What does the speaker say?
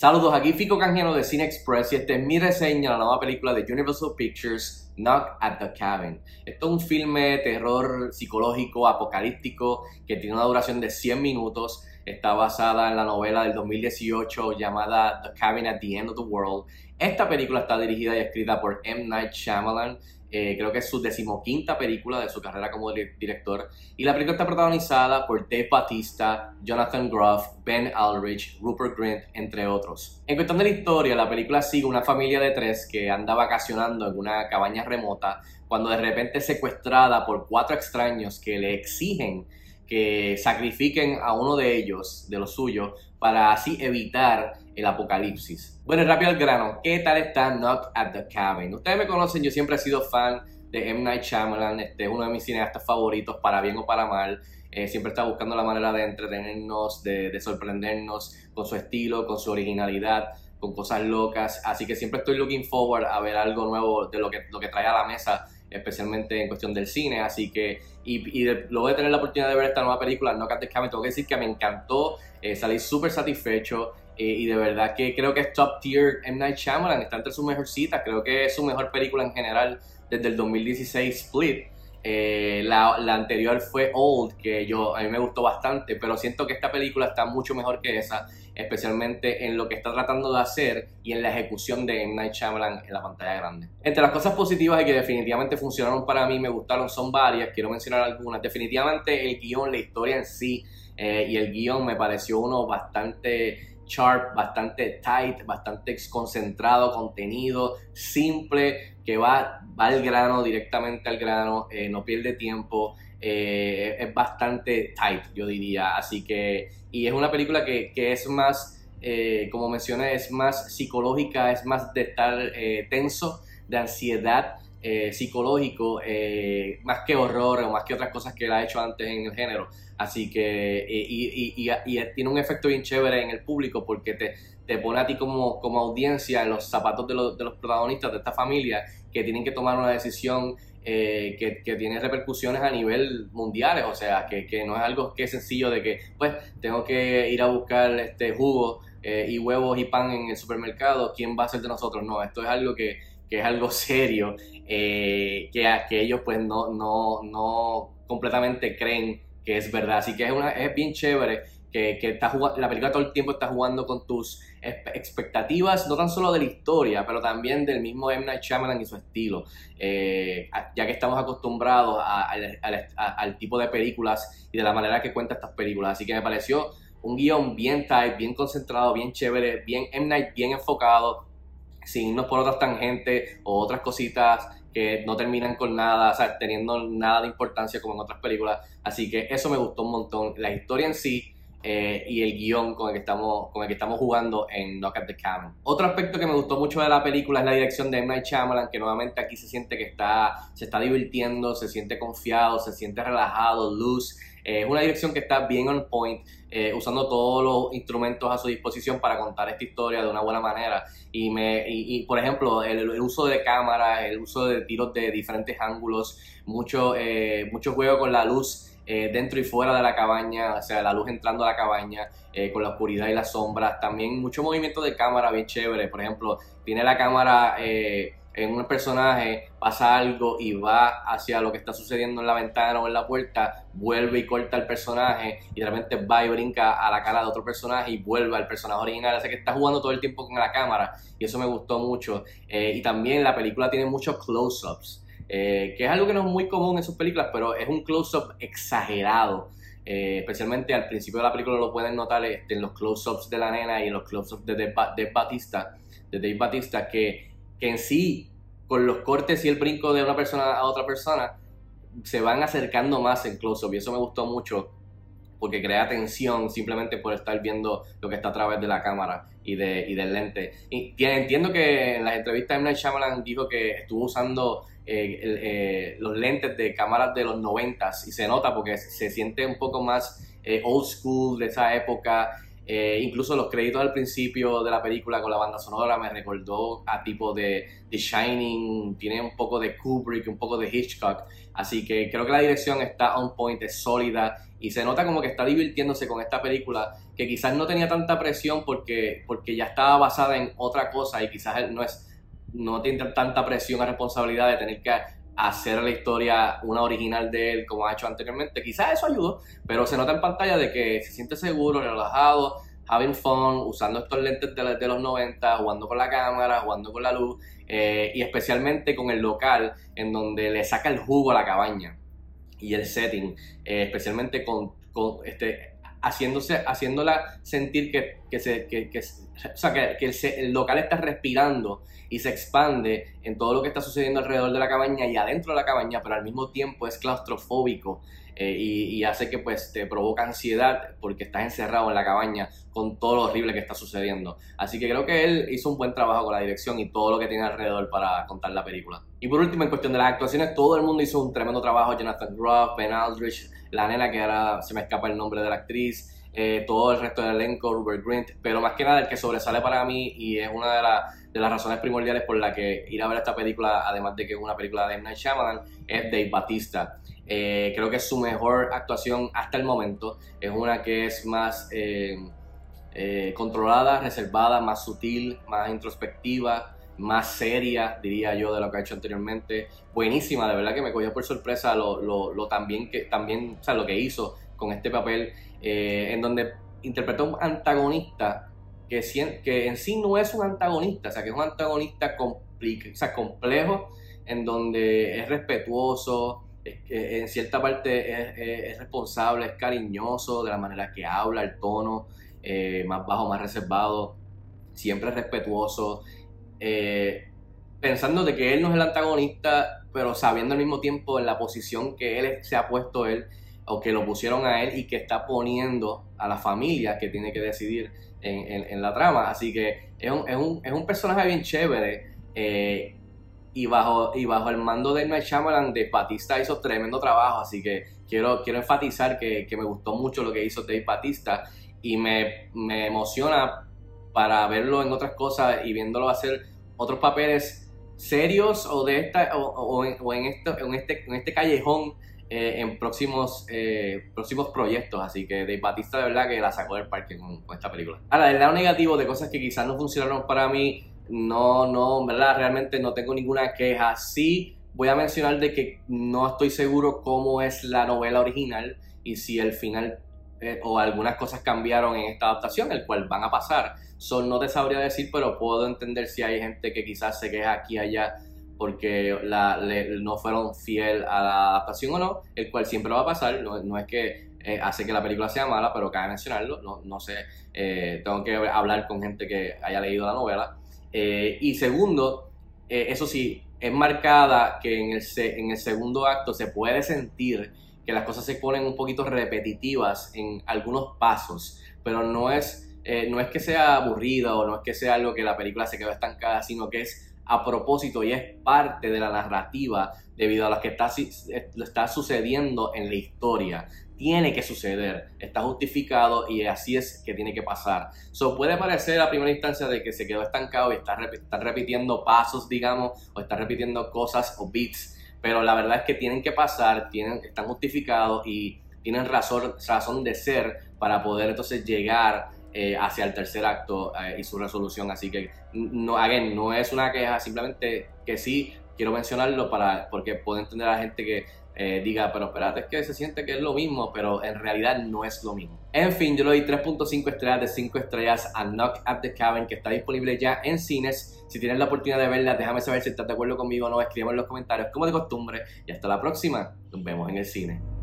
Saludos, aquí Fico Canjiano de Cine Express y esta es mi reseña de la nueva película de Universal Pictures, Knock at the Cabin. Esto es un filme de terror psicológico, apocalíptico, que tiene una duración de 100 minutos. Está basada en la novela del 2018 llamada The Cabin at the End of the World. Esta película está dirigida y escrita por M. Night Shyamalan eh, creo que es su decimoquinta película de su carrera como director. Y la película está protagonizada por Dave Batista, Jonathan Groff, Ben Aldrich, Rupert Grint, entre otros. En cuestión de la historia, la película sigue una familia de tres que anda vacacionando en una cabaña remota cuando de repente es secuestrada por cuatro extraños que le exigen que sacrifiquen a uno de ellos, de los suyos, para así evitar el apocalipsis. Bueno, rápido al grano, ¿qué tal está Knock at the Cabin? Ustedes me conocen, yo siempre he sido fan de M. Night Shyamalan, este es uno de mis cineastas favoritos, para bien o para mal. Eh, siempre está buscando la manera de entretenernos, de, sorprendernos con su estilo, con su originalidad, con cosas locas. Así que siempre estoy looking forward a ver algo nuevo de lo que, lo que trae a la mesa especialmente en cuestión del cine, así que, y, luego de tener la oportunidad de ver esta nueva película, No Cat Cabin, tengo que decir que me encantó, eh, salí súper satisfecho, eh, y de verdad que creo que es top tier M. Night Shyamalan, está entre sus mejorcitas, creo que es su mejor película en general desde el 2016 Split, eh, la, anterior fue Old, que yo a mí me gustó bastante, pero siento que esta película está mucho mejor que esa, especialmente en lo que está tratando de hacer y en la ejecución de M. Night Shyamalan en la pantalla grande. Entre las cosas positivas y que definitivamente funcionaron para mí, me gustaron, son varias, quiero mencionar algunas. Definitivamente el guion, la historia en sí eh, y el guion me pareció uno bastante sharp, bastante tight, bastante concentrado, contenido, simple, que va, va al grano, directamente al grano, eh, no pierde tiempo, eh, es bastante tight, yo diría. Así que, y es una película que, que es más, eh, como mencioné, es más psicológica, es más de estar tenso, de ansiedad. psicológico más que horror o más que otras cosas que él ha hecho antes en el género Así que, y, y, tiene un efecto bien chévere en el público porque te, te pone a ti como, como audiencia en los zapatos de los, de los protagonistas de esta familia que tienen que tomar una decisión eh, que, que, tiene repercusiones a nivel mundiales, o sea, que, que, no es algo que es sencillo de que, pues, tengo que ir a buscar este jugo eh, y huevos y pan en el supermercado, ¿quién va a ser de nosotros? No, esto es algo que, es algo serio, eh, que, que ellos pues no, no, no completamente creen que es verdad. Así que es, una, es bien chévere que, que está la película todo el tiempo está jugando con tus expectativas, no tan solo de la historia, pero también del mismo M. Night Shyamalan y su estilo. Eh, ya que estamos acostumbrados al tipo de películas y de la manera que cuenta estas películas. Así que me pareció un guion bien tight, bien concentrado, bien chévere, bien M. Night, bien enfocado, sin irnos por otras tangentes o otras cositas que no terminan con nada, o sea, teniendo nada de importancia como en otras películas. Así que eso me gustó un montón. La historia en sí eh, y el guion con el, que estamos, con el que estamos jugando en Knock at the Cabin. Otro aspecto que me gustó mucho de la película es la dirección de M. Night Shyamalan, que nuevamente aquí se siente que está, se está divirtiendo, se siente confiado, se siente relajado, loose. Eh, es una dirección que está bien on point, eh, usando todos los instrumentos a su disposición para contar esta historia de una buena manera. Y, me, y, por ejemplo, el, uso de cámara, el uso de tiros de diferentes ángulos, mucho, eh, mucho juego con la luz. dentro y fuera de la cabaña, o sea, la luz entrando a la cabaña, con la oscuridad y las sombras. También mucho movimiento de cámara bien chévere. Por ejemplo, tiene la cámara en un personaje pasa algo y va hacia lo que está sucediendo en la ventana o en la puerta, vuelve y corta el personaje y de repente va y brinca a la cara de otro personaje y vuelve al personaje original. Así que está jugando todo el tiempo con la cámara y eso me gustó mucho. Eh, y también la película tiene muchos close-ups, eh, que es algo que no es muy común en sus películas, pero es un close-up exagerado. Eh, especialmente al principio de la película lo pueden notar este, en los close-ups de la nena y en los close-ups de Dave, Batista, de Dave Batista, que que en sí, con los cortes y el brinco de una persona a otra persona, se van acercando más en close-up y eso me gustó mucho porque crea tensión simplemente por estar viendo lo que está a través de la cámara y, de, y del lente. Y entiendo que en las entrevistas M. Night Shyamalan dijo que estuvo usando eh, eh, los lentes de cámaras de los 90 y se nota porque se siente un poco más eh, old school de esa época Eh, incluso los créditos al principio de la película con la banda sonora me recordó a tipo de The Shining, tiene un poco de Kubrick, un poco de Hitchcock. Así que creo que la dirección está on point, es sólida y se nota como que está divirtiéndose con esta película que quizás no tenía tanta presión porque, porque ya estaba basada en otra cosa y quizás no es no tiene tanta presión o responsabilidad de tener que hacer la historia una original de él como ha hecho anteriormente. Quizás eso ayudó, pero se nota en pantalla de que se siente seguro, relajado, having fun, usando estos lentes de, los 90, jugando con la cámara, jugando con la luz eh, y especialmente con el local en donde le saca el jugo a la cabaña y el setting, eh, especialmente con, este, haciéndose, haciéndola sentir que, que, se, que, que, o sea, que, el, el, local está respirando y se expande en todo lo que está sucediendo alrededor de la cabaña y adentro de la cabaña, pero al mismo tiempo es claustrofóbico eh, y, hace que pues te provoca ansiedad porque estás encerrado en la cabaña con todo lo horrible que está sucediendo. Así que creo que él hizo un buen trabajo con la dirección y todo lo que tiene alrededor para contar la película. Y por último, en cuestión de las actuaciones, todo el mundo hizo un tremendo trabajo. Jonathan Groff, Ben Aldrich, la nena que ahora se me escapa el nombre de la actriz. Eh, todo el resto del elenco, Rupert Grint, pero más que nada el que sobresale para mí y es una de, las razones primordiales por la que ir a ver esta película, además de que es una película de M. Night Shyamalan, es Dave Batista. Eh, creo que es su mejor actuación hasta el momento. Es una que es más eh, eh, controlada, reservada, más sutil, más introspectiva, más seria, diría yo, de lo que ha hecho anteriormente. Buenísima, de verdad que me cogió por sorpresa lo, lo, también que también, o sea, lo que hizo con este papel, en donde interpretó un antagonista que, que en sí no es un antagonista, o sea, que es un antagonista sea, complejo, en donde es respetuoso, en cierta parte es, responsable, es cariñoso de la manera que habla, el tono eh, más bajo, más reservado, siempre es respetuoso, eh, pensando de que él no es el antagonista, pero sabiendo al mismo tiempo la posición que él se ha puesto él o que lo pusieron a él y que está poniendo a la familia que tiene que decidir en, la trama. Así que es un, es un, es un personaje bien chévere. Eh, y bajo, y bajo el mando de Night Shyamalan, de Batista hizo tremendo trabajo, así que quiero, quiero enfatizar que, que me gustó mucho lo que hizo Dave Batista y me, me, emociona para verlo en otras cosas y viéndolo hacer otros papeles serios o de esta o, o, en, esto, en, este, en este callejón eh, en próximos, eh, próximos proyectos. Así que Dave Batista de verdad que la sacó del parque con, con esta película. Ahora, el lado negativo de cosas que quizás no funcionaron para mí no, no, ¿verdad? Realmente no tengo ninguna queja. Sí voy a mencionar de que no estoy seguro cómo es la novela original y si el final eh, o algunas cosas cambiaron en esta adaptación, el cual van a pasar. Son, no te sabría decir, pero puedo entender si hay gente que quizás se queja aquí y allá porque no fueron fiel a la adaptación o no, el cual siempre va a pasar. No, es que eh, hace que la película sea mala, pero cabe mencionarlo. No, no sé, eh, tengo que hablar con gente que haya leído la novela. Y segundo, eso sí, es marcada que en el segundo acto se puede sentir que las cosas se ponen un poquito repetitivas en algunos pasos, pero no es, eh, no es que sea aburrida o no es que sea algo que la película se quedó estancada, sino que es a propósito y es parte de la narrativa debido a lo que está, está sucediendo en la historia tiene que suceder, está justificado y así es que tiene que pasar. So, puede parecer a primera instancia de que se quedó estancado y está, repitiendo pasos, digamos, o está repitiendo cosas o beats, pero la verdad es que tienen que pasar, tienen, están justificados y tienen razón, razón de ser para poder entonces llegar eh, hacia el tercer acto eh, y su resolución. Así que, no, again, no es una queja, simplemente que sí quiero mencionarlo para, porque puedo entender a la gente que eh, diga, pero espérate, es que se siente que es lo mismo, pero en realidad no es lo mismo. En fin, yo le doy 3.5 estrellas de 5 estrellas a Knock at the Cabin, que está disponible ya en cines. Si tienes la oportunidad de verla, déjame saber si estás de acuerdo conmigo o no, escríbeme en los comentarios como de costumbre. Y hasta la próxima, nos vemos en el cine.